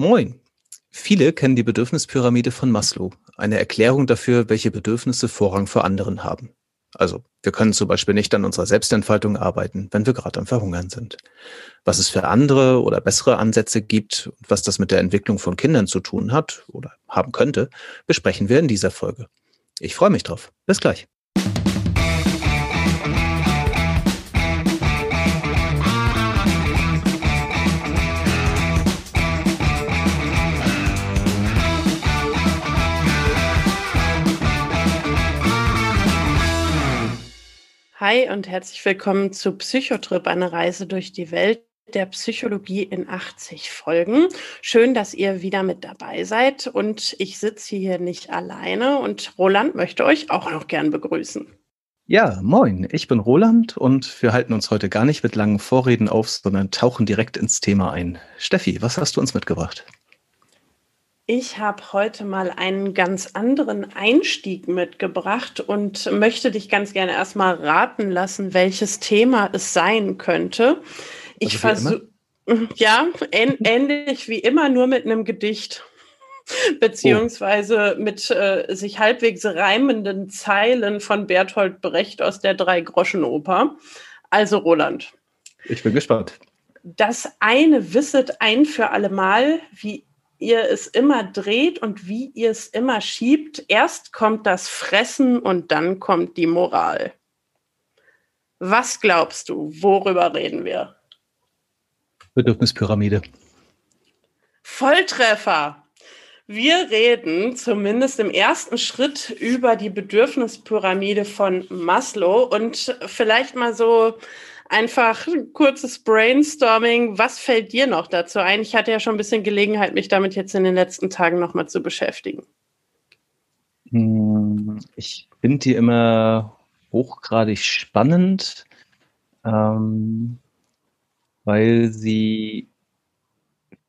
Moin. Viele kennen die Bedürfnispyramide von Maslow, eine Erklärung dafür, welche Bedürfnisse Vorrang vor anderen haben. Also, wir können zum Beispiel nicht an unserer Selbstentfaltung arbeiten, wenn wir gerade am Verhungern sind. Was es für andere oder bessere Ansätze gibt und was das mit der Entwicklung von Kindern zu tun hat oder haben könnte, besprechen wir in dieser Folge. Ich freue mich drauf. Bis gleich. Hi und herzlich willkommen zu Psychotrip, eine Reise durch die Welt der Psychologie in 80 Folgen. Schön, dass ihr wieder mit dabei seid und ich sitze hier nicht alleine und Roland möchte euch auch noch gern begrüßen. Ja, moin, ich bin Roland und wir halten uns heute gar nicht mit langen Vorreden auf, sondern tauchen direkt ins Thema ein. Steffi, was hast du uns mitgebracht? Ich habe heute mal einen ganz anderen Einstieg mitgebracht und möchte dich ganz gerne erstmal raten lassen, welches Thema es sein könnte. Ich also versuche, ja, ähnlich wie immer, nur mit einem Gedicht beziehungsweise oh. mit äh, sich halbwegs reimenden Zeilen von Bertolt Brecht aus der Drei-Groschen-Oper. Also Roland. Ich bin gespannt. Das eine wisset ein für allemal, wie ihr es immer dreht und wie ihr es immer schiebt. Erst kommt das Fressen und dann kommt die Moral. Was glaubst du, worüber reden wir? Bedürfnispyramide. Volltreffer. Wir reden zumindest im ersten Schritt über die Bedürfnispyramide von Maslow und vielleicht mal so einfach ein kurzes Brainstorming. Was fällt dir noch dazu ein? Ich hatte ja schon ein bisschen Gelegenheit, mich damit jetzt in den letzten Tagen nochmal zu beschäftigen. Hm, ich finde die immer hochgradig spannend, ähm, weil sie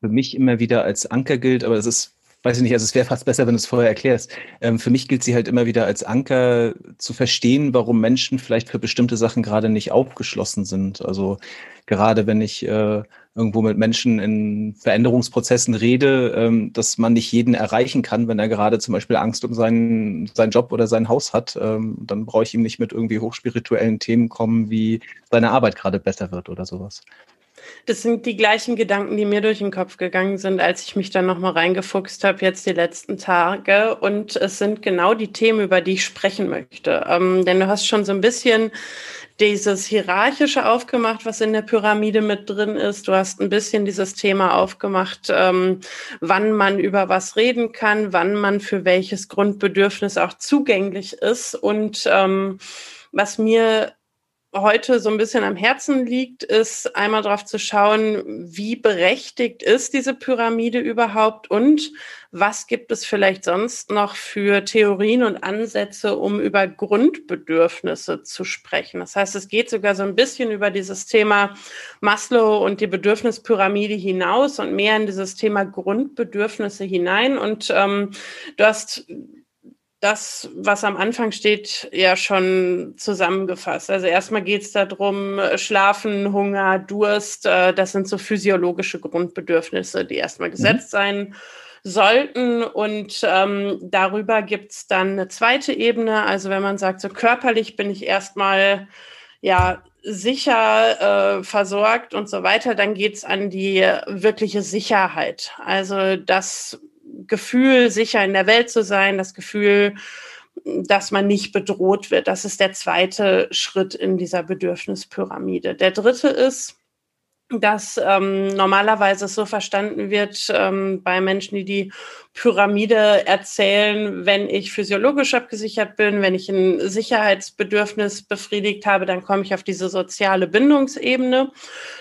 für mich immer wieder als Anker gilt, aber es ist weiß ich nicht, also es wäre fast besser, wenn du es vorher erklärst. Ähm, für mich gilt sie halt immer wieder als Anker zu verstehen, warum Menschen vielleicht für bestimmte Sachen gerade nicht aufgeschlossen sind. Also gerade wenn ich äh, irgendwo mit Menschen in Veränderungsprozessen rede, ähm, dass man nicht jeden erreichen kann, wenn er gerade zum Beispiel Angst um seinen, seinen Job oder sein Haus hat, ähm, dann brauche ich ihm nicht mit irgendwie hochspirituellen Themen kommen, wie seine Arbeit gerade besser wird oder sowas. Das sind die gleichen Gedanken, die mir durch den Kopf gegangen sind, als ich mich dann nochmal reingefuchst habe, jetzt die letzten Tage. Und es sind genau die Themen, über die ich sprechen möchte. Ähm, denn du hast schon so ein bisschen dieses Hierarchische aufgemacht, was in der Pyramide mit drin ist. Du hast ein bisschen dieses Thema aufgemacht, ähm, wann man über was reden kann, wann man für welches Grundbedürfnis auch zugänglich ist. Und ähm, was mir heute so ein bisschen am Herzen liegt, ist einmal darauf zu schauen, wie berechtigt ist diese Pyramide überhaupt und was gibt es vielleicht sonst noch für Theorien und Ansätze, um über Grundbedürfnisse zu sprechen. Das heißt, es geht sogar so ein bisschen über dieses Thema Maslow und die Bedürfnispyramide hinaus und mehr in dieses Thema Grundbedürfnisse hinein. Und ähm, du hast das, was am Anfang steht, ja schon zusammengefasst. Also erstmal geht es darum, Schlafen, Hunger, Durst, äh, das sind so physiologische Grundbedürfnisse, die erstmal mhm. gesetzt mhm. sein sollten. Und ähm, darüber gibt es dann eine zweite Ebene. Also wenn man sagt, so körperlich bin ich erstmal ja sicher äh, versorgt und so weiter, dann geht es an die wirkliche Sicherheit. Also das Gefühl, sicher in der Welt zu sein, das Gefühl, dass man nicht bedroht wird. Das ist der zweite Schritt in dieser Bedürfnispyramide. Der dritte ist, dass ähm, normalerweise so verstanden wird ähm, bei Menschen, die die Pyramide erzählen, wenn ich physiologisch abgesichert bin, wenn ich ein Sicherheitsbedürfnis befriedigt habe, dann komme ich auf diese soziale Bindungsebene.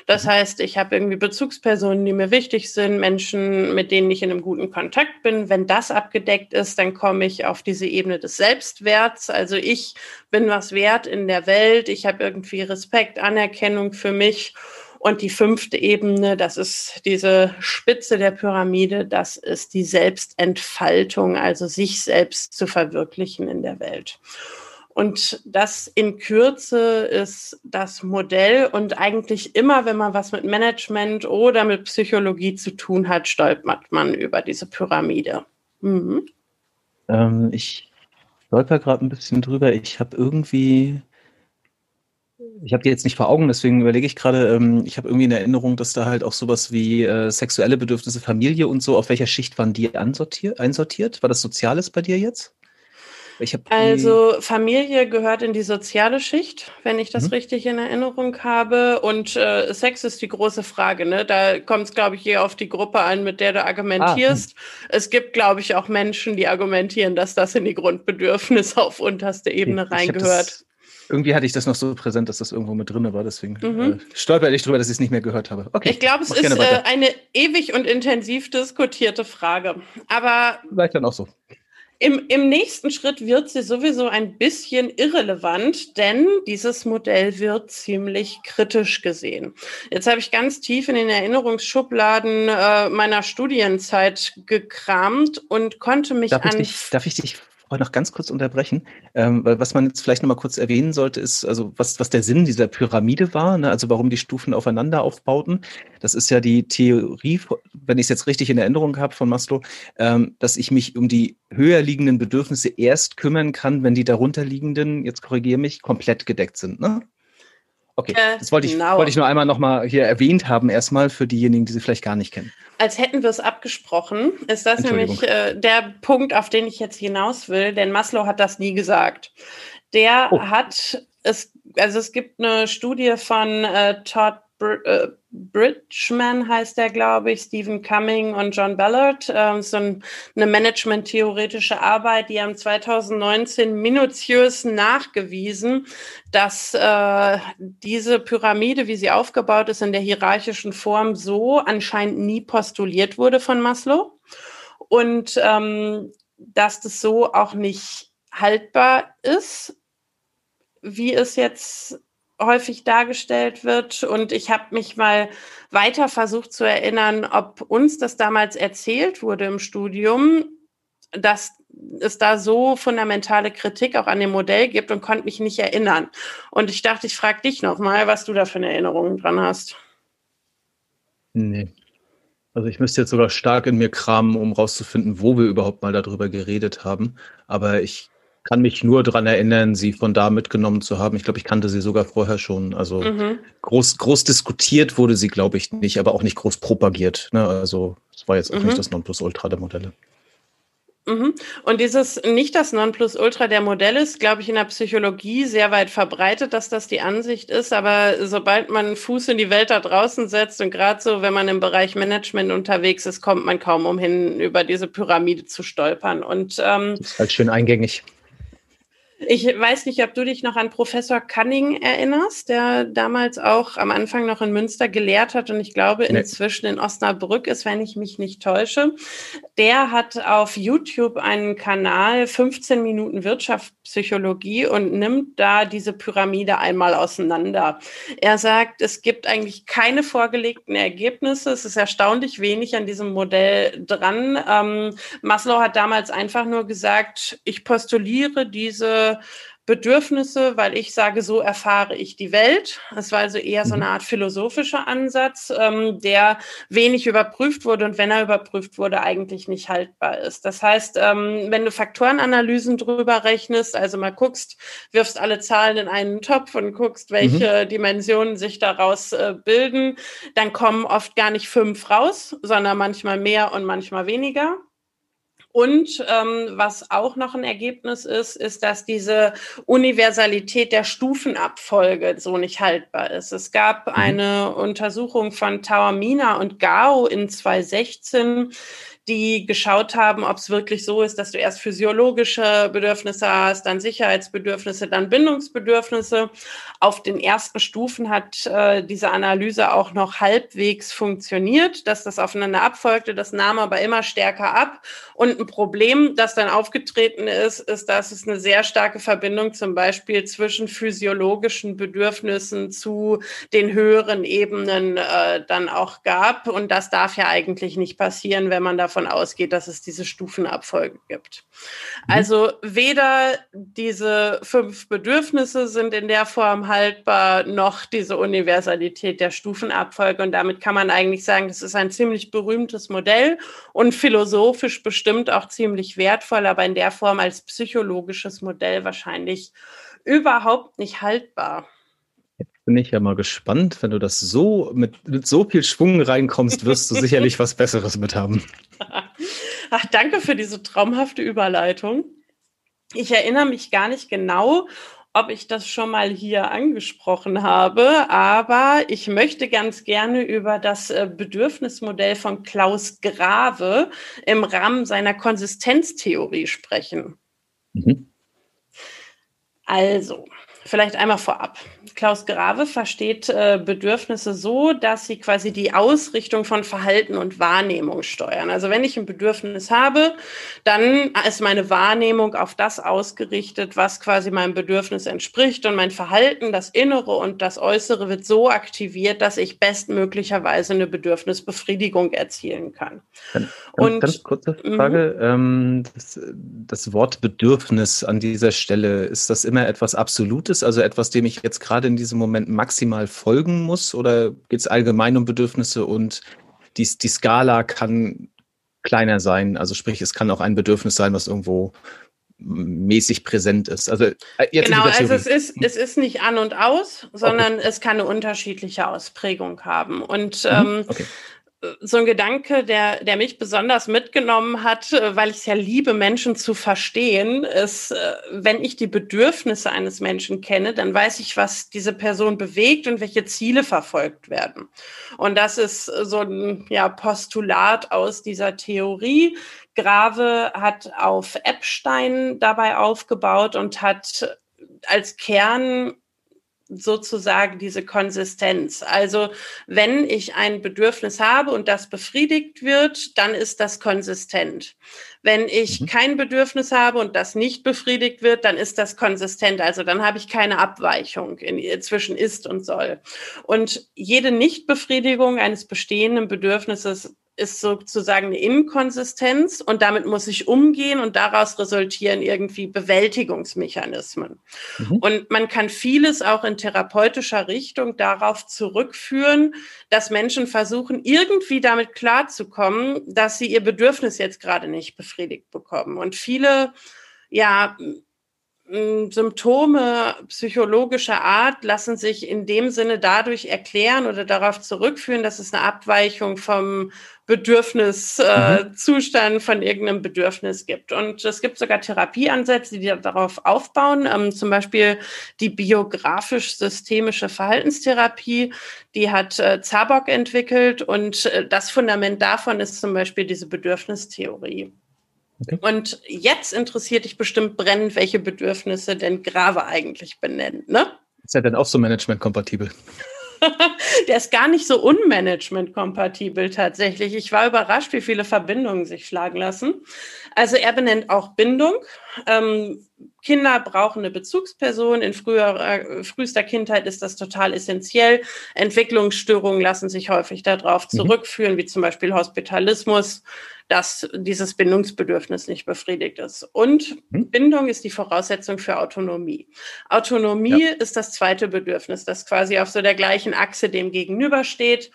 Das mhm. heißt, ich habe irgendwie Bezugspersonen, die mir wichtig sind, Menschen, mit denen ich in einem guten Kontakt bin. Wenn das abgedeckt ist, dann komme ich auf diese Ebene des Selbstwerts. Also ich bin was wert in der Welt, ich habe irgendwie Respekt, Anerkennung für mich. Und die fünfte Ebene, das ist diese Spitze der Pyramide, das ist die Selbstentfaltung, also sich selbst zu verwirklichen in der Welt. Und das in Kürze ist das Modell. Und eigentlich immer, wenn man was mit Management oder mit Psychologie zu tun hat, stolpert man über diese Pyramide. Mhm. Ähm, ich stolper gerade ein bisschen drüber. Ich habe irgendwie ich habe die jetzt nicht vor Augen, deswegen überlege ich gerade, ähm, ich habe irgendwie in Erinnerung, dass da halt auch sowas wie äh, sexuelle Bedürfnisse, Familie und so, auf welcher Schicht waren die einsortiert? War das Soziales bei dir jetzt? also Familie gehört in die soziale Schicht, wenn ich das mhm. richtig in Erinnerung habe. Und äh, Sex ist die große Frage. Ne? Da kommt es, glaube ich, eher auf die Gruppe an, mit der du argumentierst. Ah, es gibt, glaube ich, auch Menschen, die argumentieren, dass das in die Grundbedürfnisse auf unterste Ebene ich, reingehört. Irgendwie hatte ich das noch so präsent, dass das irgendwo mit drin war. Deswegen mhm. äh, stolper ich drüber, dass ich es nicht mehr gehört habe. Okay, ich glaube, es ist äh, eine ewig und intensiv diskutierte Frage. Aber vielleicht dann auch so. Im, Im nächsten Schritt wird sie sowieso ein bisschen irrelevant, denn dieses Modell wird ziemlich kritisch gesehen. Jetzt habe ich ganz tief in den Erinnerungsschubladen äh, meiner Studienzeit gekramt und konnte mich darf an. Ich dich, darf ich dich noch ganz kurz unterbrechen, ähm, weil was man jetzt vielleicht noch mal kurz erwähnen sollte, ist also was was der Sinn dieser Pyramide war, ne? also warum die Stufen aufeinander aufbauten. Das ist ja die Theorie, wenn ich es jetzt richtig in Erinnerung habe von Maslow, ähm, dass ich mich um die höher liegenden Bedürfnisse erst kümmern kann, wenn die darunterliegenden, jetzt korrigiere mich, komplett gedeckt sind. Ne? Okay, das wollte ich, genau. wollte ich nur einmal noch mal hier erwähnt haben, erstmal für diejenigen, die sie vielleicht gar nicht kennen. Als hätten wir es abgesprochen, ist das nämlich äh, der Punkt, auf den ich jetzt hinaus will, denn Maslow hat das nie gesagt. Der oh. hat es, also es gibt eine Studie von äh, Todd Br äh, Bridgman heißt der, glaube ich, Stephen Cumming und John Ballard. Ähm, so ein, eine management-theoretische Arbeit, die haben 2019 minutiös nachgewiesen, dass äh, diese Pyramide, wie sie aufgebaut ist, in der hierarchischen Form so anscheinend nie postuliert wurde von Maslow. Und ähm, dass das so auch nicht haltbar ist, wie es jetzt häufig dargestellt wird. Und ich habe mich mal weiter versucht zu erinnern, ob uns das damals erzählt wurde im Studium, dass es da so fundamentale Kritik auch an dem Modell gibt und konnte mich nicht erinnern. Und ich dachte, ich frage dich nochmal, was du da für eine Erinnerung dran hast. Nee. Also ich müsste jetzt sogar stark in mir kramen, um rauszufinden, wo wir überhaupt mal darüber geredet haben. Aber ich kann mich nur daran erinnern, sie von da mitgenommen zu haben. Ich glaube, ich kannte sie sogar vorher schon. Also mhm. groß, groß diskutiert wurde sie, glaube ich, nicht, aber auch nicht groß propagiert. Ne? Also es war jetzt auch mhm. nicht das Nonplusultra der Modelle. Mhm. Und dieses nicht das Nonplusultra der Modelle ist, glaube ich, in der Psychologie sehr weit verbreitet, dass das die Ansicht ist. Aber sobald man Fuß in die Welt da draußen setzt und gerade so, wenn man im Bereich Management unterwegs ist, kommt man kaum umhin, über diese Pyramide zu stolpern. Und ähm, das ist halt schön eingängig. Ich weiß nicht, ob du dich noch an Professor Cunning erinnerst, der damals auch am Anfang noch in Münster gelehrt hat und ich glaube inzwischen in Osnabrück ist, wenn ich mich nicht täusche. Der hat auf YouTube einen Kanal 15 Minuten Wirtschaftspsychologie und nimmt da diese Pyramide einmal auseinander. Er sagt, es gibt eigentlich keine vorgelegten Ergebnisse. Es ist erstaunlich wenig an diesem Modell dran. Ähm, Maslow hat damals einfach nur gesagt, ich postuliere diese Bedürfnisse, weil ich sage, so erfahre ich die Welt. Es war also eher so eine mhm. Art philosophischer Ansatz, ähm, der wenig überprüft wurde und wenn er überprüft wurde, eigentlich nicht haltbar ist. Das heißt, ähm, wenn du Faktorenanalysen drüber rechnest, also mal guckst, wirfst alle Zahlen in einen Topf und guckst, welche mhm. Dimensionen sich daraus äh, bilden, dann kommen oft gar nicht fünf raus, sondern manchmal mehr und manchmal weniger. Und ähm, was auch noch ein Ergebnis ist, ist, dass diese Universalität der Stufenabfolge so nicht haltbar ist. Es gab mhm. eine Untersuchung von Taormina und Gao in 2016, die geschaut haben, ob es wirklich so ist, dass du erst physiologische Bedürfnisse hast, dann Sicherheitsbedürfnisse, dann Bindungsbedürfnisse. Auf den ersten Stufen hat äh, diese Analyse auch noch halbwegs funktioniert, dass das aufeinander abfolgte. Das nahm aber immer stärker ab. Und ein Problem, das dann aufgetreten ist, ist, dass es eine sehr starke Verbindung zum Beispiel zwischen physiologischen Bedürfnissen zu den höheren Ebenen äh, dann auch gab. Und das darf ja eigentlich nicht passieren, wenn man davon davon ausgeht, dass es diese Stufenabfolge gibt. Mhm. Also weder diese fünf Bedürfnisse sind in der Form haltbar, noch diese Universalität der Stufenabfolge. Und damit kann man eigentlich sagen, das ist ein ziemlich berühmtes Modell und philosophisch bestimmt auch ziemlich wertvoll, aber in der Form als psychologisches Modell wahrscheinlich überhaupt nicht haltbar. Bin ich ja mal gespannt, wenn du das so mit, mit so viel Schwung reinkommst, wirst du sicherlich was Besseres mit haben. Ach, danke für diese traumhafte Überleitung. Ich erinnere mich gar nicht genau, ob ich das schon mal hier angesprochen habe, aber ich möchte ganz gerne über das äh, Bedürfnismodell von Klaus Grave im Rahmen seiner Konsistenztheorie sprechen. Mhm. Also, vielleicht einmal vorab. Klaus Grave versteht äh, Bedürfnisse so, dass sie quasi die Ausrichtung von Verhalten und Wahrnehmung steuern. Also wenn ich ein Bedürfnis habe, dann ist meine Wahrnehmung auf das ausgerichtet, was quasi meinem Bedürfnis entspricht und mein Verhalten, das Innere und das Äußere wird so aktiviert, dass ich bestmöglicherweise eine Bedürfnisbefriedigung erzielen kann. Ganz, und ganz kurze mhm. Frage: ähm, das, das Wort Bedürfnis an dieser Stelle ist das immer etwas Absolutes, also etwas, dem ich jetzt gerade in diesem Moment maximal folgen muss? Oder geht es allgemein um Bedürfnisse und die, die Skala kann kleiner sein? Also sprich, es kann auch ein Bedürfnis sein, was irgendwo mäßig präsent ist. Also äh, genau, also es ist es ist nicht an und aus, sondern okay. es kann eine unterschiedliche Ausprägung haben. Und mhm. ähm, okay so ein Gedanke, der, der mich besonders mitgenommen hat, äh, weil ich es ja liebe, Menschen zu verstehen, ist, äh, wenn ich die Bedürfnisse eines Menschen kenne, dann weiß ich, was diese Person bewegt und welche Ziele verfolgt werden. Und das ist so ein ja, Postulat aus dieser Theorie. Grave hat auf Epstein dabei aufgebaut und hat als Kern sozusagen diese Konsistenz. Also wenn ich ein Bedürfnis habe und das befriedigt wird, dann ist das konsistent. Wenn ich mhm. kein Bedürfnis habe und das nicht befriedigt wird, dann ist das konsistent. Also dann habe ich keine Abweichung in, zwischen ist und soll. Und jede Nichtbefriedigung eines bestehenden Bedürfnisses ist sozusagen eine Inkonsistenz und damit muss ich umgehen und daraus resultieren irgendwie Bewältigungsmechanismen. Mhm. Und man kann vieles auch in therapeutischer Richtung darauf zurückführen, dass Menschen versuchen, irgendwie damit klarzukommen, dass sie ihr Bedürfnis jetzt gerade nicht befriedigt bekommen. Und viele, ja, Symptome psychologischer Art lassen sich in dem Sinne dadurch erklären oder darauf zurückführen, dass es eine Abweichung vom Bedürfniszustand äh, mhm. von irgendeinem Bedürfnis gibt. Und es gibt sogar Therapieansätze, die darauf aufbauen, ähm, zum Beispiel die biografisch-systemische Verhaltenstherapie, die hat äh, Zabok entwickelt und äh, das Fundament davon ist zum Beispiel diese Bedürfnistheorie. Okay. Und jetzt interessiert dich bestimmt brennend, welche Bedürfnisse denn Grave eigentlich benennt, ne? Ist er denn auch so management-kompatibel? Der ist gar nicht so unmanagement-kompatibel tatsächlich. Ich war überrascht, wie viele Verbindungen sich schlagen lassen. Also er benennt auch Bindung. Ähm, Kinder brauchen eine Bezugsperson. In früher, äh, frühester Kindheit ist das total essentiell. Entwicklungsstörungen lassen sich häufig darauf mhm. zurückführen, mhm. wie zum Beispiel Hospitalismus, dass dieses Bindungsbedürfnis nicht befriedigt ist. Und mhm. Bindung ist die Voraussetzung für Autonomie. Autonomie ja. ist das zweite Bedürfnis, das quasi auf so der gleichen Achse dem gegenübersteht.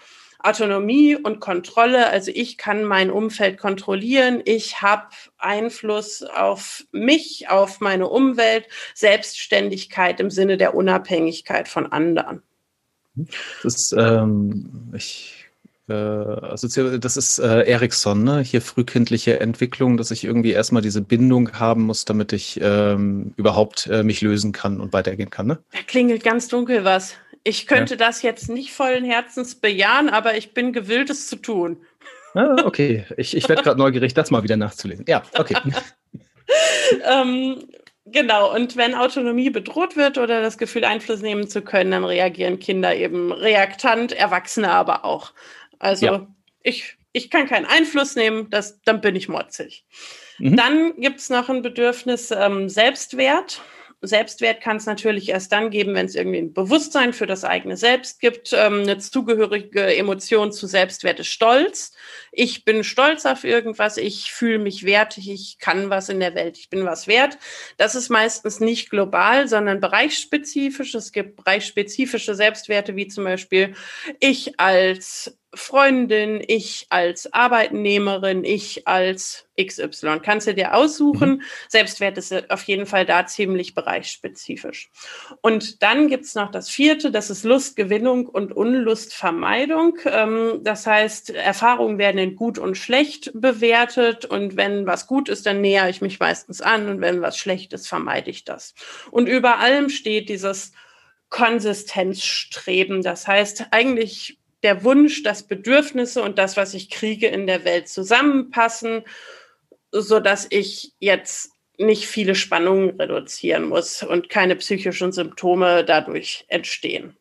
Autonomie und Kontrolle, also ich kann mein Umfeld kontrollieren, ich habe Einfluss auf mich, auf meine Umwelt, Selbstständigkeit im Sinne der Unabhängigkeit von anderen. Das ähm, ich, also das ist äh, Ericsson, ne? hier frühkindliche Entwicklung, dass ich irgendwie erstmal diese Bindung haben muss, damit ich ähm, überhaupt äh, mich lösen kann und weitergehen kann. Ne? Da klingelt ganz dunkel was. Ich könnte ja. das jetzt nicht vollen Herzens bejahen, aber ich bin gewillt, es zu tun. Ah, okay, ich, ich werde gerade neugierig, das mal wieder nachzulesen. Ja, okay. ähm, genau, und wenn Autonomie bedroht wird oder das Gefühl, Einfluss nehmen zu können, dann reagieren Kinder eben reaktant, Erwachsene aber auch. Also ja. ich, ich kann keinen Einfluss nehmen, das, dann bin ich motzig. Mhm. Dann gibt es noch ein Bedürfnis ähm, Selbstwert. Selbstwert kann es natürlich erst dann geben, wenn es irgendwie ein Bewusstsein für das eigene Selbst gibt. Ähm, eine zugehörige Emotion zu Selbstwert ist Stolz. Ich bin stolz auf irgendwas, ich fühle mich wertig, ich kann was in der Welt, ich bin was wert. Das ist meistens nicht global, sondern bereichsspezifisch. Es gibt bereichsspezifische Selbstwerte, wie zum Beispiel ich als Freundin, ich als Arbeitnehmerin, ich als XY. Kannst du dir aussuchen. Mhm. Selbstwert ist auf jeden Fall da ziemlich bereichsspezifisch. Und dann gibt's noch das vierte, das ist Lustgewinnung und Unlustvermeidung. Ähm, das heißt, Erfahrungen werden in gut und schlecht bewertet. Und wenn was gut ist, dann nähere ich mich meistens an. Und wenn was schlecht ist, vermeide ich das. Und über allem steht dieses Konsistenzstreben. Das heißt, eigentlich der Wunsch, dass Bedürfnisse und das, was ich kriege in der Welt zusammenpassen, so dass ich jetzt nicht viele Spannungen reduzieren muss und keine psychischen Symptome dadurch entstehen.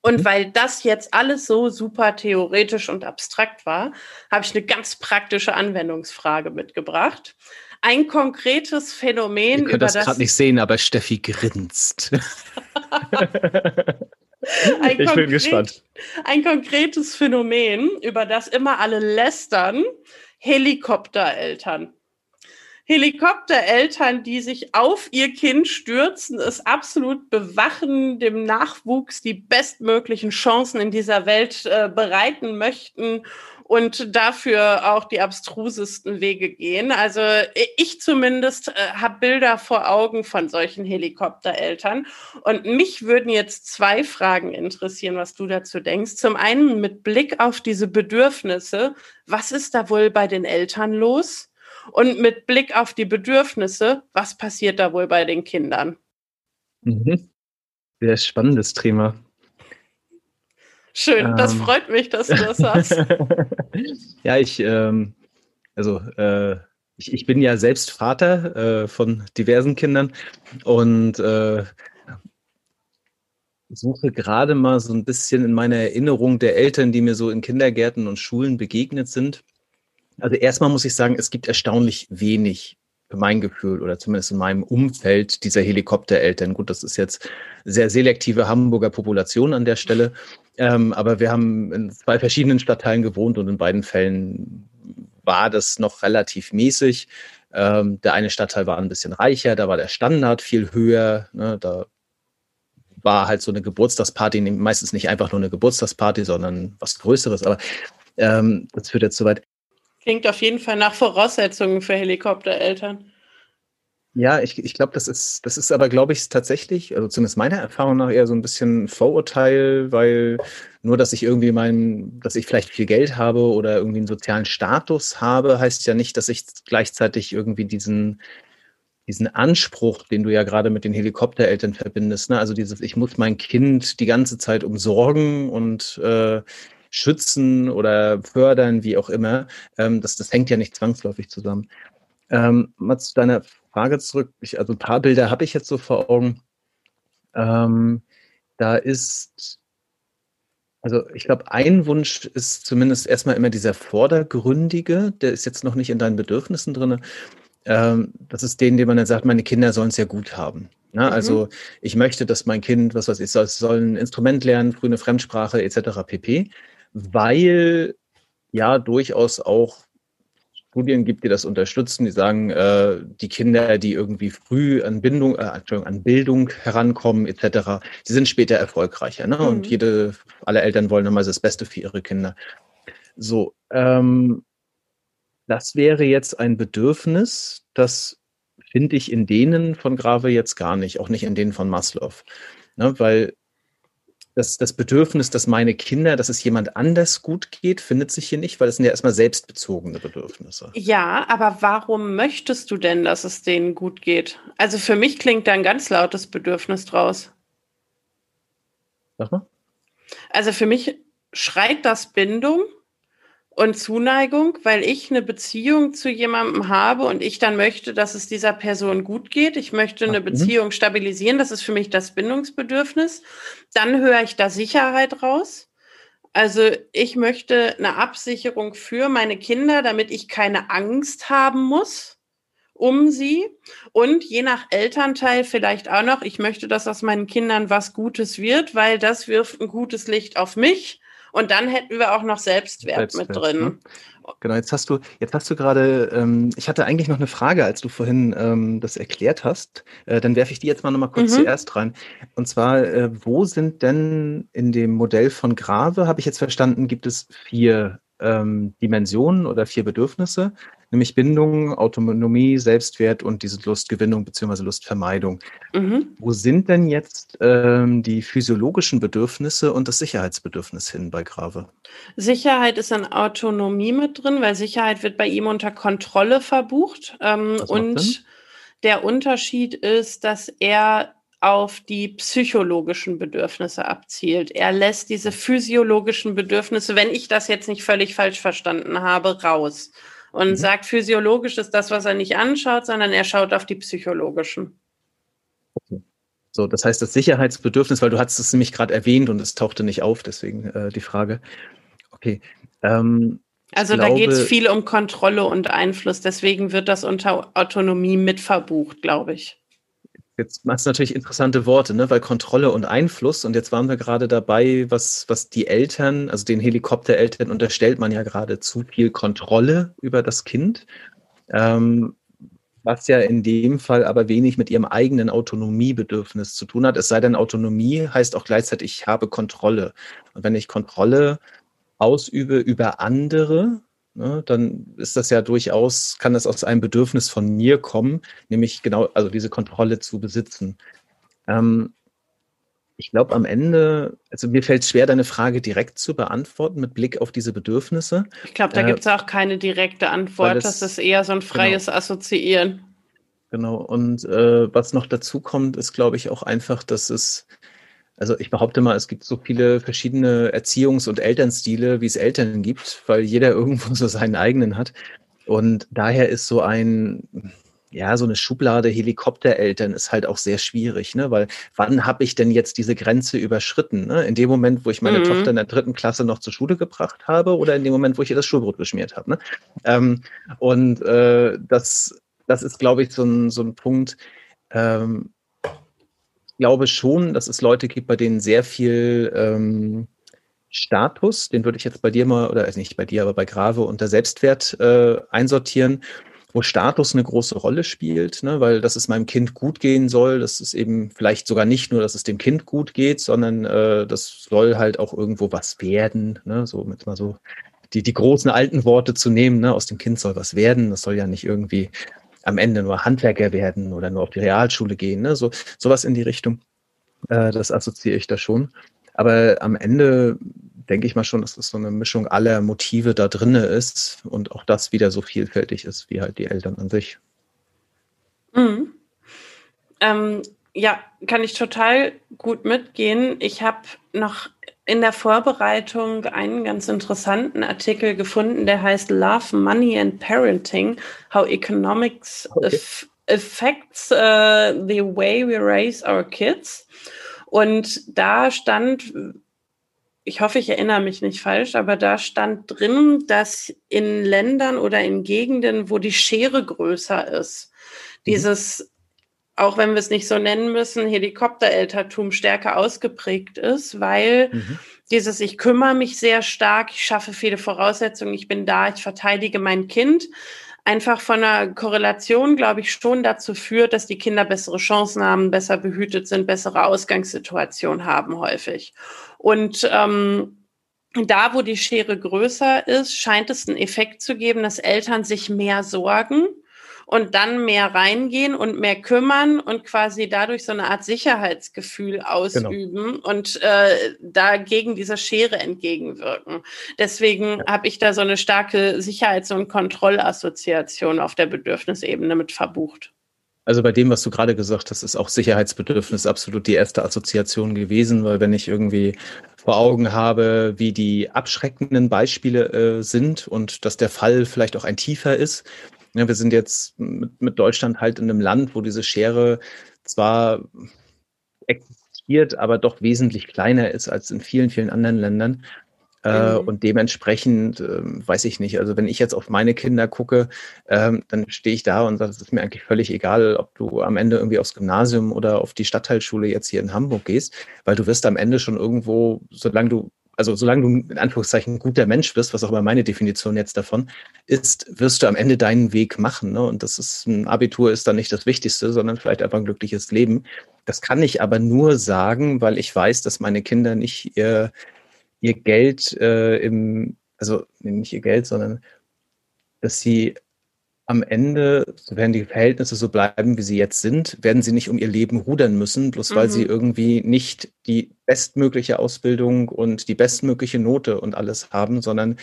Und mhm. weil das jetzt alles so super theoretisch und abstrakt war, habe ich eine ganz praktische Anwendungsfrage mitgebracht. Ein konkretes Phänomen. Ihr könnt das gerade nicht sehen, aber Steffi grinst. Ein ich bin gespannt. Ein konkretes Phänomen, über das immer alle lästern, Helikoptereltern. Helikoptereltern, die sich auf ihr Kind stürzen, es absolut bewachen, dem Nachwuchs die bestmöglichen Chancen in dieser Welt äh, bereiten möchten und dafür auch die abstrusesten Wege gehen. Also ich zumindest äh, habe Bilder vor Augen von solchen Helikoptereltern. Und mich würden jetzt zwei Fragen interessieren, was du dazu denkst. Zum einen mit Blick auf diese Bedürfnisse, was ist da wohl bei den Eltern los? Und mit Blick auf die Bedürfnisse, was passiert da wohl bei den Kindern? Mhm. Sehr spannendes Thema. Schön, das ähm. freut mich, dass du das hast. ja, ich, ähm, also äh, ich, ich, bin ja selbst Vater äh, von diversen Kindern und äh, suche gerade mal so ein bisschen in meiner Erinnerung der Eltern, die mir so in Kindergärten und Schulen begegnet sind. Also erstmal muss ich sagen, es gibt erstaunlich wenig für mein Gefühl oder zumindest in meinem Umfeld dieser Helikoptereltern. Gut, das ist jetzt sehr selektive Hamburger Population an der Stelle. Ähm, aber wir haben in zwei verschiedenen Stadtteilen gewohnt und in beiden Fällen war das noch relativ mäßig. Ähm, der eine Stadtteil war ein bisschen reicher, da war der Standard viel höher. Ne, da war halt so eine Geburtstagsparty, meistens nicht einfach nur eine Geburtstagsparty, sondern was Größeres. Aber ähm, das führt jetzt zu weit. Klingt auf jeden Fall nach Voraussetzungen für Helikoptereltern. Ja, ich, ich glaube, das ist, das ist aber, glaube ich, tatsächlich, also zumindest meiner Erfahrung nach eher so ein bisschen Vorurteil, weil nur, dass ich irgendwie mein, dass ich vielleicht viel Geld habe oder irgendwie einen sozialen Status habe, heißt ja nicht, dass ich gleichzeitig irgendwie diesen, diesen Anspruch, den du ja gerade mit den Helikoptereltern verbindest, ne? also dieses, ich muss mein Kind die ganze Zeit umsorgen und äh, schützen oder fördern, wie auch immer, ähm, das, das hängt ja nicht zwangsläufig zusammen. Ähm, mal zu deiner Frage zurück. Ich, also ein paar Bilder habe ich jetzt so vor Augen. Ähm, da ist, also ich glaube, ein Wunsch ist zumindest erstmal immer dieser vordergründige, der ist jetzt noch nicht in deinen Bedürfnissen drin. Ähm, das ist den, den man dann sagt, meine Kinder sollen es ja gut haben. Ja, mhm. Also ich möchte, dass mein Kind, was weiß ich, soll, soll ein Instrument lernen, frühe Fremdsprache etc. pp weil ja durchaus auch Studien gibt, die das unterstützen, die sagen, äh, die Kinder, die irgendwie früh an Bindung, äh, an Bildung herankommen, etc., die sind später erfolgreicher. Ne? Mhm. Und jede, alle Eltern wollen immer das Beste für ihre Kinder. So, ähm, das wäre jetzt ein Bedürfnis, das finde ich in denen von Grave jetzt gar nicht, auch nicht in denen von Maslow. Ne? Weil das, das Bedürfnis, dass meine Kinder, dass es jemand anders gut geht, findet sich hier nicht, weil es sind ja erstmal selbstbezogene Bedürfnisse. Ja, aber warum möchtest du denn, dass es denen gut geht? Also für mich klingt da ein ganz lautes Bedürfnis draus. Sag mal. Also für mich schreit das Bindung und Zuneigung, weil ich eine Beziehung zu jemandem habe und ich dann möchte, dass es dieser Person gut geht. Ich möchte eine mhm. Beziehung stabilisieren. Das ist für mich das Bindungsbedürfnis. Dann höre ich da Sicherheit raus. Also ich möchte eine Absicherung für meine Kinder, damit ich keine Angst haben muss um sie und je nach Elternteil vielleicht auch noch, ich möchte, dass aus meinen Kindern was Gutes wird, weil das wirft ein gutes Licht auf mich und dann hätten wir auch noch Selbstwert, Selbstwert mit drin. Ne? Genau, jetzt hast du, jetzt hast du gerade, ähm, ich hatte eigentlich noch eine Frage, als du vorhin ähm, das erklärt hast. Äh, dann werfe ich die jetzt mal nochmal kurz mhm. zuerst rein. Und zwar, äh, wo sind denn in dem Modell von Grave, habe ich jetzt verstanden, gibt es vier ähm, Dimensionen oder vier Bedürfnisse nämlich Bindung, Autonomie, Selbstwert und diese Lustgewinnung bzw. Lustvermeidung. Mhm. Wo sind denn jetzt ähm, die physiologischen Bedürfnisse und das Sicherheitsbedürfnis hin bei Grave? Sicherheit ist an Autonomie mit drin, weil Sicherheit wird bei ihm unter Kontrolle verbucht. Ähm, und Sinn. der Unterschied ist, dass er auf die psychologischen Bedürfnisse abzielt. Er lässt diese physiologischen Bedürfnisse, wenn ich das jetzt nicht völlig falsch verstanden habe, raus und mhm. sagt, physiologisch ist das, was er nicht anschaut, sondern er schaut auf die psychologischen. Okay. So, das heißt, das Sicherheitsbedürfnis, weil du hast es nämlich gerade erwähnt und es tauchte nicht auf, deswegen äh, die Frage. Okay. Ähm, also da geht es viel um Kontrolle und Einfluss, deswegen wird das unter Autonomie mit verbucht, glaube ich. Jetzt machst du natürlich interessante Worte, ne? weil Kontrolle und Einfluss, und jetzt waren wir gerade dabei, was, was die Eltern, also den Helikoptereltern unterstellt man ja gerade zu viel Kontrolle über das Kind, ähm, was ja in dem Fall aber wenig mit ihrem eigenen Autonomiebedürfnis zu tun hat. Es sei denn, Autonomie heißt auch gleichzeitig, ich habe Kontrolle. Und wenn ich Kontrolle ausübe über andere, ne, dann ist das ja durchaus, kann das aus einem Bedürfnis von mir kommen, nämlich genau, also diese Kontrolle zu besitzen. Ähm, ich glaube, am Ende, also mir fällt es schwer, deine Frage direkt zu beantworten mit Blick auf diese Bedürfnisse. Ich glaube, da äh, gibt es auch keine direkte Antwort. Es, das ist eher so ein freies genau, Assoziieren. Genau. Und äh, was noch dazu kommt, ist, glaube ich, auch einfach, dass es also ich behaupte mal, es gibt so viele verschiedene Erziehungs- und Elternstile, wie es Eltern gibt, weil jeder irgendwo so seinen eigenen hat. Und daher ist so ein, ja, so eine Schublade Helikoptereltern ist halt auch sehr schwierig, ne? Weil wann habe ich denn jetzt diese Grenze überschritten? Ne? In dem Moment, wo ich meine mhm. Tochter in der dritten Klasse noch zur Schule gebracht habe oder in dem Moment, wo ich ihr das Schulbrot geschmiert habe. Ne? Ähm, und äh, das, das ist, glaube ich, so ein, so ein Punkt, ähm, glaube schon, dass es Leute gibt, bei denen sehr viel ähm, Status, den würde ich jetzt bei dir mal, oder also nicht bei dir, aber bei Grave unter Selbstwert äh, einsortieren, wo Status eine große Rolle spielt, ne? weil dass es meinem Kind gut gehen soll, das ist eben vielleicht sogar nicht nur, dass es dem Kind gut geht, sondern äh, das soll halt auch irgendwo was werden, ne? so mit mal so die, die großen alten Worte zu nehmen, ne? aus dem Kind soll was werden, das soll ja nicht irgendwie am Ende nur Handwerker werden oder nur auf die Realschule gehen. Ne? So sowas in die Richtung. Äh, das assoziiere ich da schon. Aber am Ende denke ich mal schon, dass es so eine Mischung aller Motive da drinne ist und auch das wieder so vielfältig ist wie halt die Eltern an sich. Mhm. Ähm, ja, kann ich total gut mitgehen. Ich habe noch in der Vorbereitung einen ganz interessanten Artikel gefunden, der heißt Love, Money and Parenting, How Economics okay. Affects uh, the Way We Raise Our Kids. Und da stand, ich hoffe, ich erinnere mich nicht falsch, aber da stand drin, dass in Ländern oder in Gegenden, wo die Schere größer ist, mhm. dieses auch wenn wir es nicht so nennen müssen, Helikoptereltertum stärker ausgeprägt ist, weil mhm. dieses Ich kümmere mich sehr stark, ich schaffe viele Voraussetzungen, ich bin da, ich verteidige mein Kind, einfach von einer Korrelation, glaube ich, schon dazu führt, dass die Kinder bessere Chancen haben, besser behütet sind, bessere Ausgangssituationen haben häufig. Und ähm, da, wo die Schere größer ist, scheint es einen Effekt zu geben, dass Eltern sich mehr sorgen und dann mehr reingehen und mehr kümmern und quasi dadurch so eine Art Sicherheitsgefühl genau. ausüben genau. und äh, dagegen dieser Schere entgegenwirken. Deswegen ja. habe ich da so eine starke Sicherheits- und Kontrollassoziation auf der Bedürfnisebene mit verbucht. Also bei dem, was du gerade gesagt hast, ist auch Sicherheitsbedürfnis absolut die erste Assoziation gewesen, weil wenn ich irgendwie vor Augen habe, wie die abschreckenden Beispiele äh, sind und dass der Fall vielleicht auch ein tiefer ist, ja, wir sind jetzt mit, mit Deutschland halt in einem Land, wo diese Schere zwar existiert, aber doch wesentlich kleiner ist als in vielen, vielen anderen Ländern. Äh, mhm. Und dementsprechend äh, weiß ich nicht. Also wenn ich jetzt auf meine Kinder gucke, ähm, dann stehe ich da und sage, es ist mir eigentlich völlig egal, ob du am Ende irgendwie aufs Gymnasium oder auf die Stadtteilschule jetzt hier in Hamburg gehst, weil du wirst am Ende schon irgendwo, solange du also solange du in Anführungszeichen guter Mensch bist, was auch immer meine Definition jetzt davon ist, wirst du am Ende deinen Weg machen. Ne? Und das ist ein Abitur ist dann nicht das Wichtigste, sondern vielleicht einfach ein glückliches Leben. Das kann ich aber nur sagen, weil ich weiß, dass meine Kinder nicht ihr, ihr Geld äh, im, also nicht ihr Geld, sondern dass sie am Ende, werden die Verhältnisse so bleiben, wie sie jetzt sind, werden sie nicht um ihr Leben rudern müssen, bloß weil mhm. sie irgendwie nicht die bestmögliche Ausbildung und die bestmögliche Note und alles haben, sondern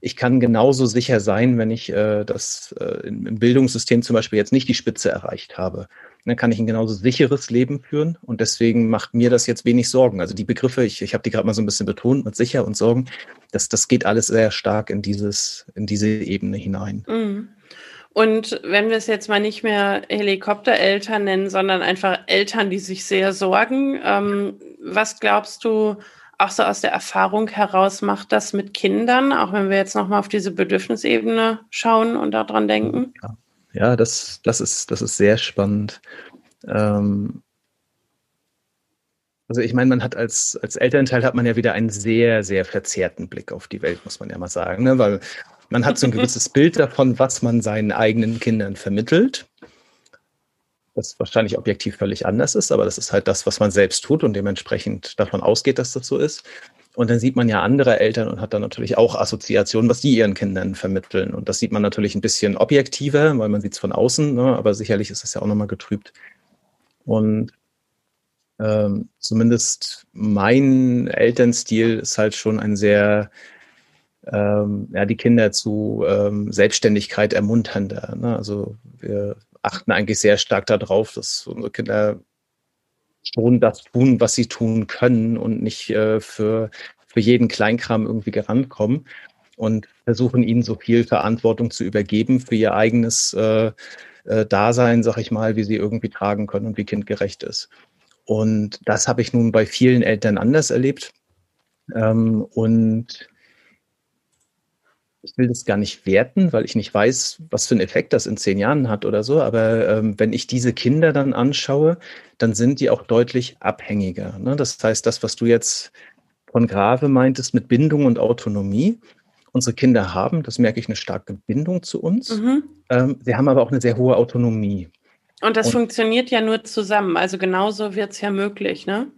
ich kann genauso sicher sein, wenn ich äh, das äh, im Bildungssystem zum Beispiel jetzt nicht die Spitze erreicht habe. Dann kann ich ein genauso sicheres Leben führen und deswegen macht mir das jetzt wenig Sorgen. Also die Begriffe, ich, ich habe die gerade mal so ein bisschen betont mit sicher und Sorgen, das, das geht alles sehr stark in dieses, in diese Ebene hinein. Mhm. Und wenn wir es jetzt mal nicht mehr Helikoptereltern nennen, sondern einfach Eltern, die sich sehr sorgen, ähm, was glaubst du, auch so aus der Erfahrung heraus macht das mit Kindern, auch wenn wir jetzt nochmal auf diese Bedürfnisebene schauen und daran denken? Ja, ja das, das, ist, das ist sehr spannend. Ähm, also ich meine, man hat als, als Elternteil hat man ja wieder einen sehr, sehr verzerrten Blick auf die Welt, muss man ja mal sagen. Ne? Weil man hat so ein gewisses Bild davon, was man seinen eigenen Kindern vermittelt. Das wahrscheinlich objektiv völlig anders ist, aber das ist halt das, was man selbst tut und dementsprechend davon ausgeht, dass das so ist. Und dann sieht man ja andere Eltern und hat dann natürlich auch Assoziationen, was die ihren Kindern vermitteln. Und das sieht man natürlich ein bisschen objektiver, weil man sieht es von außen, ne? aber sicherlich ist es ja auch nochmal getrübt. Und ähm, zumindest mein Elternstil ist halt schon ein sehr ähm, ja, die Kinder zu ähm, Selbstständigkeit ermuntern. Da, ne? Also wir achten eigentlich sehr stark darauf, dass unsere Kinder schon das tun, was sie tun können und nicht äh, für, für jeden Kleinkram irgendwie gerankommen und versuchen ihnen so viel Verantwortung zu übergeben für ihr eigenes äh, äh, Dasein, sag ich mal, wie sie irgendwie tragen können und wie kindgerecht ist. Und das habe ich nun bei vielen Eltern anders erlebt. Ähm, und ich will das gar nicht werten, weil ich nicht weiß, was für einen Effekt das in zehn Jahren hat oder so. Aber ähm, wenn ich diese Kinder dann anschaue, dann sind die auch deutlich abhängiger. Ne? Das heißt, das, was du jetzt von Grave meintest mit Bindung und Autonomie, unsere Kinder haben, das merke ich, eine starke Bindung zu uns. Mhm. Ähm, sie haben aber auch eine sehr hohe Autonomie. Und das und, funktioniert ja nur zusammen. Also genauso wird es ja möglich, ne?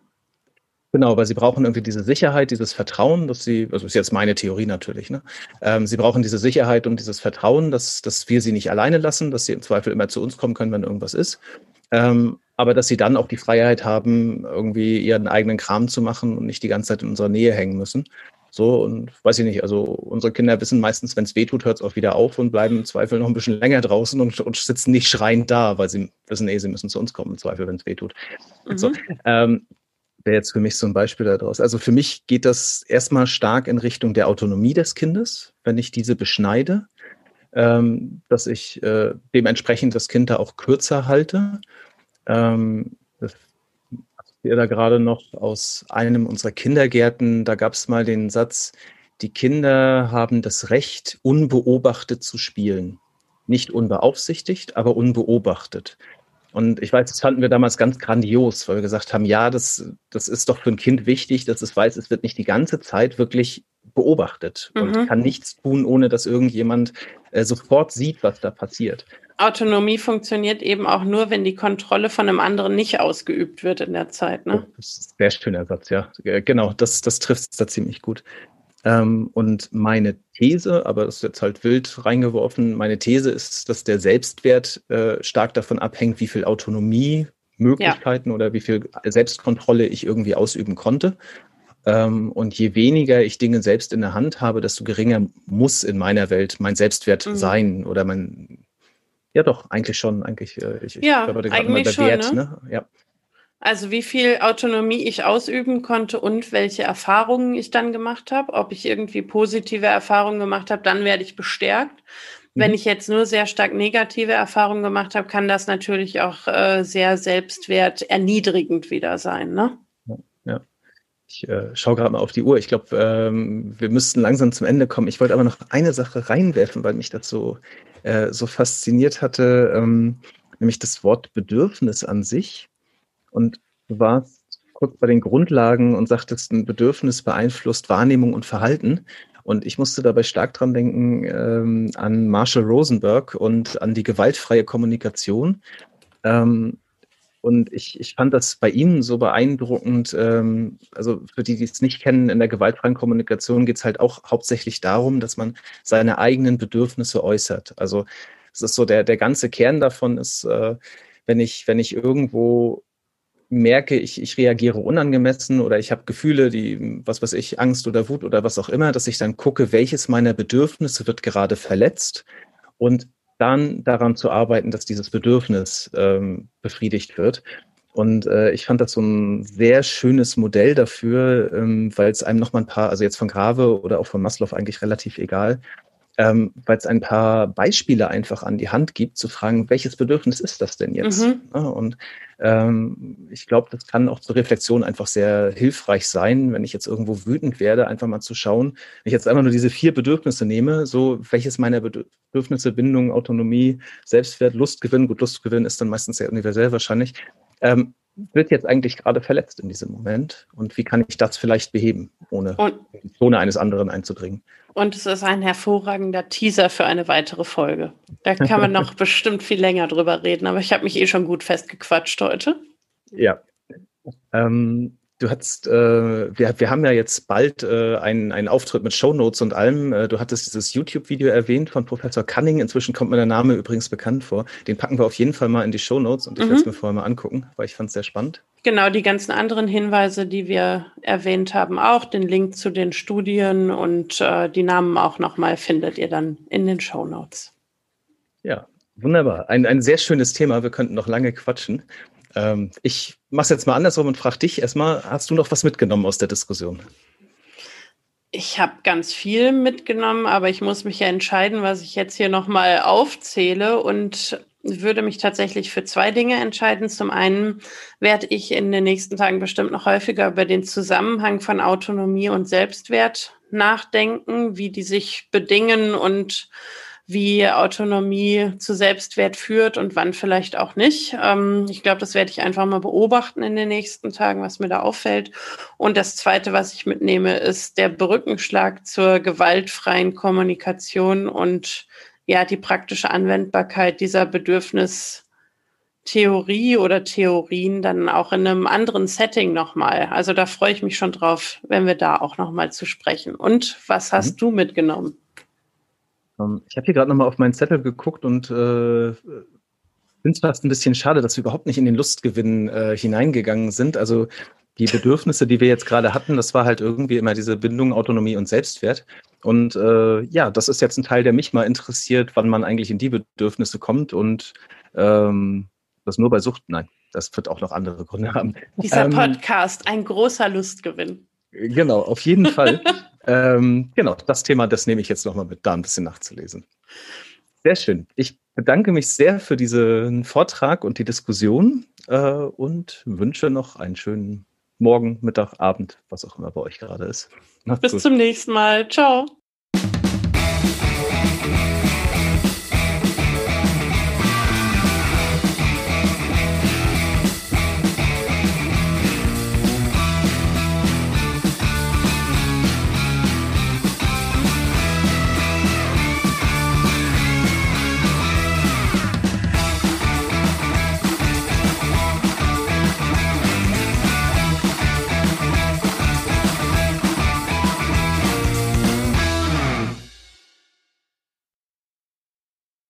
Genau, weil sie brauchen irgendwie diese Sicherheit, dieses Vertrauen, dass sie, also ist jetzt meine Theorie natürlich, ne? Ähm, sie brauchen diese Sicherheit und dieses Vertrauen, dass, dass wir sie nicht alleine lassen, dass sie im Zweifel immer zu uns kommen können, wenn irgendwas ist. Ähm, aber dass sie dann auch die Freiheit haben, irgendwie ihren eigenen Kram zu machen und nicht die ganze Zeit in unserer Nähe hängen müssen. So, und weiß ich nicht, also unsere Kinder wissen meistens, wenn es weh tut, hört es auch wieder auf und bleiben im Zweifel noch ein bisschen länger draußen und, und sitzen nicht schreiend da, weil sie wissen, eh, sie müssen zu uns kommen, im Zweifel, wenn es weh tut. Mhm. So, ähm, wäre jetzt für mich so ein Beispiel daraus. Also für mich geht das erstmal stark in Richtung der Autonomie des Kindes, wenn ich diese beschneide, ähm, dass ich äh, dementsprechend das Kind da auch kürzer halte. Ähm, das ihr da gerade noch aus einem unserer Kindergärten, da gab es mal den Satz, die Kinder haben das Recht, unbeobachtet zu spielen. Nicht unbeaufsichtigt, aber unbeobachtet. Und ich weiß, das fanden wir damals ganz grandios, weil wir gesagt haben, ja, das, das ist doch für ein Kind wichtig, dass es weiß, es wird nicht die ganze Zeit wirklich beobachtet mhm. und kann nichts tun, ohne dass irgendjemand äh, sofort sieht, was da passiert. Autonomie funktioniert eben auch nur, wenn die Kontrolle von einem anderen nicht ausgeübt wird in der Zeit. Ne? Oh, das ist ein sehr schöner Satz, ja. Genau, das, das trifft es da ziemlich gut. Ähm, und meine These, aber das ist jetzt halt wild reingeworfen, meine These ist, dass der Selbstwert äh, stark davon abhängt, wie viel Autonomie, Möglichkeiten ja. oder wie viel Selbstkontrolle ich irgendwie ausüben konnte. Ähm, und je weniger ich Dinge selbst in der Hand habe, desto geringer muss in meiner Welt mein Selbstwert mhm. sein oder mein, ja doch, eigentlich schon, eigentlich, äh, ich, ja, ich glaube, mal der schon, Wert, ne? ne? Ja. Also wie viel Autonomie ich ausüben konnte und welche Erfahrungen ich dann gemacht habe. Ob ich irgendwie positive Erfahrungen gemacht habe, dann werde ich bestärkt. Mhm. Wenn ich jetzt nur sehr stark negative Erfahrungen gemacht habe, kann das natürlich auch äh, sehr selbstwert erniedrigend wieder sein. Ne? Ja. Ich äh, schaue gerade mal auf die Uhr. Ich glaube, ähm, wir müssten langsam zum Ende kommen. Ich wollte aber noch eine Sache reinwerfen, weil mich das so, äh, so fasziniert hatte, ähm, nämlich das Wort Bedürfnis an sich. Und du warst kurz bei den Grundlagen und sagtest, ein Bedürfnis beeinflusst Wahrnehmung und Verhalten. Und ich musste dabei stark dran denken ähm, an Marshall Rosenberg und an die gewaltfreie Kommunikation. Ähm, und ich, ich fand das bei Ihnen so beeindruckend. Ähm, also für die, die es nicht kennen, in der gewaltfreien Kommunikation geht es halt auch hauptsächlich darum, dass man seine eigenen Bedürfnisse äußert. Also es ist so der, der ganze Kern davon ist, äh, wenn ich, wenn ich irgendwo merke, ich, ich reagiere unangemessen oder ich habe Gefühle, die, was weiß ich, Angst oder Wut oder was auch immer, dass ich dann gucke, welches meiner Bedürfnisse wird gerade verletzt und dann daran zu arbeiten, dass dieses Bedürfnis ähm, befriedigt wird. Und äh, ich fand das so ein sehr schönes Modell dafür, ähm, weil es einem noch mal ein paar, also jetzt von Grave oder auch von Maslow eigentlich relativ egal, ähm, weil es ein paar Beispiele einfach an die Hand gibt, zu fragen, welches Bedürfnis ist das denn jetzt? Mhm. Ja, und ähm, ich glaube, das kann auch zur Reflexion einfach sehr hilfreich sein, wenn ich jetzt irgendwo wütend werde, einfach mal zu schauen, wenn ich jetzt einfach nur diese vier Bedürfnisse nehme, so welches meiner Bedürfnisse, Bindung, Autonomie, Selbstwert, Lustgewinn, gut, Lustgewinn ist dann meistens sehr universell wahrscheinlich, ähm, wird jetzt eigentlich gerade verletzt in diesem Moment und wie kann ich das vielleicht beheben, ohne und, in die Zone eines anderen einzudringen? Und es ist ein hervorragender Teaser für eine weitere Folge. Da kann man noch bestimmt viel länger drüber reden, aber ich habe mich eh schon gut festgequatscht heute. Ja. Ähm, Du hattest, äh, wir, wir haben ja jetzt bald äh, einen, einen Auftritt mit Shownotes und allem. Äh, du hattest dieses YouTube-Video erwähnt von Professor Cunning. Inzwischen kommt mir der Name übrigens bekannt vor. Den packen wir auf jeden Fall mal in die Shownotes und ich mhm. werde es mir vorher mal angucken, weil ich fand es sehr spannend. Genau, die ganzen anderen Hinweise, die wir erwähnt haben, auch den Link zu den Studien und äh, die Namen auch nochmal findet ihr dann in den Shownotes. Ja, wunderbar. Ein, ein sehr schönes Thema. Wir könnten noch lange quatschen. Ähm, ich mache es jetzt mal andersrum und frage dich erstmal, hast du noch was mitgenommen aus der Diskussion? Ich habe ganz viel mitgenommen, aber ich muss mich ja entscheiden, was ich jetzt hier nochmal aufzähle und würde mich tatsächlich für zwei Dinge entscheiden. Zum einen werde ich in den nächsten Tagen bestimmt noch häufiger über den Zusammenhang von Autonomie und Selbstwert nachdenken, wie die sich bedingen und wie Autonomie zu Selbstwert führt und wann vielleicht auch nicht. Ähm, ich glaube, das werde ich einfach mal beobachten in den nächsten Tagen, was mir da auffällt. Und das Zweite, was ich mitnehme, ist der Brückenschlag zur gewaltfreien Kommunikation und ja, die praktische Anwendbarkeit dieser Bedürfnistheorie oder Theorien dann auch in einem anderen Setting nochmal. Also da freue ich mich schon drauf, wenn wir da auch nochmal zu sprechen. Und was hast mhm. du mitgenommen? Ähm, ich habe hier gerade nochmal auf meinen Zettel geguckt und äh, finde es fast ein bisschen schade, dass wir überhaupt nicht in den Lustgewinn äh, hineingegangen sind. Also die Bedürfnisse, die wir jetzt gerade hatten, das war halt irgendwie immer diese Bindung, Autonomie und Selbstwert. Und äh, ja, das ist jetzt ein Teil, der mich mal interessiert, wann man eigentlich in die Bedürfnisse kommt und ähm, das nur bei Sucht. Nein, das wird auch noch andere Gründe haben. Dieser ähm, Podcast, ein großer Lustgewinn. Genau, auf jeden Fall. ähm, genau, das Thema, das nehme ich jetzt nochmal mit, da ein bisschen nachzulesen. Sehr schön. Ich bedanke mich sehr für diesen Vortrag und die Diskussion äh, und wünsche noch einen schönen Morgen, Mittag, Abend, was auch immer bei euch gerade ist. Macht's Bis gut. zum nächsten Mal. Ciao.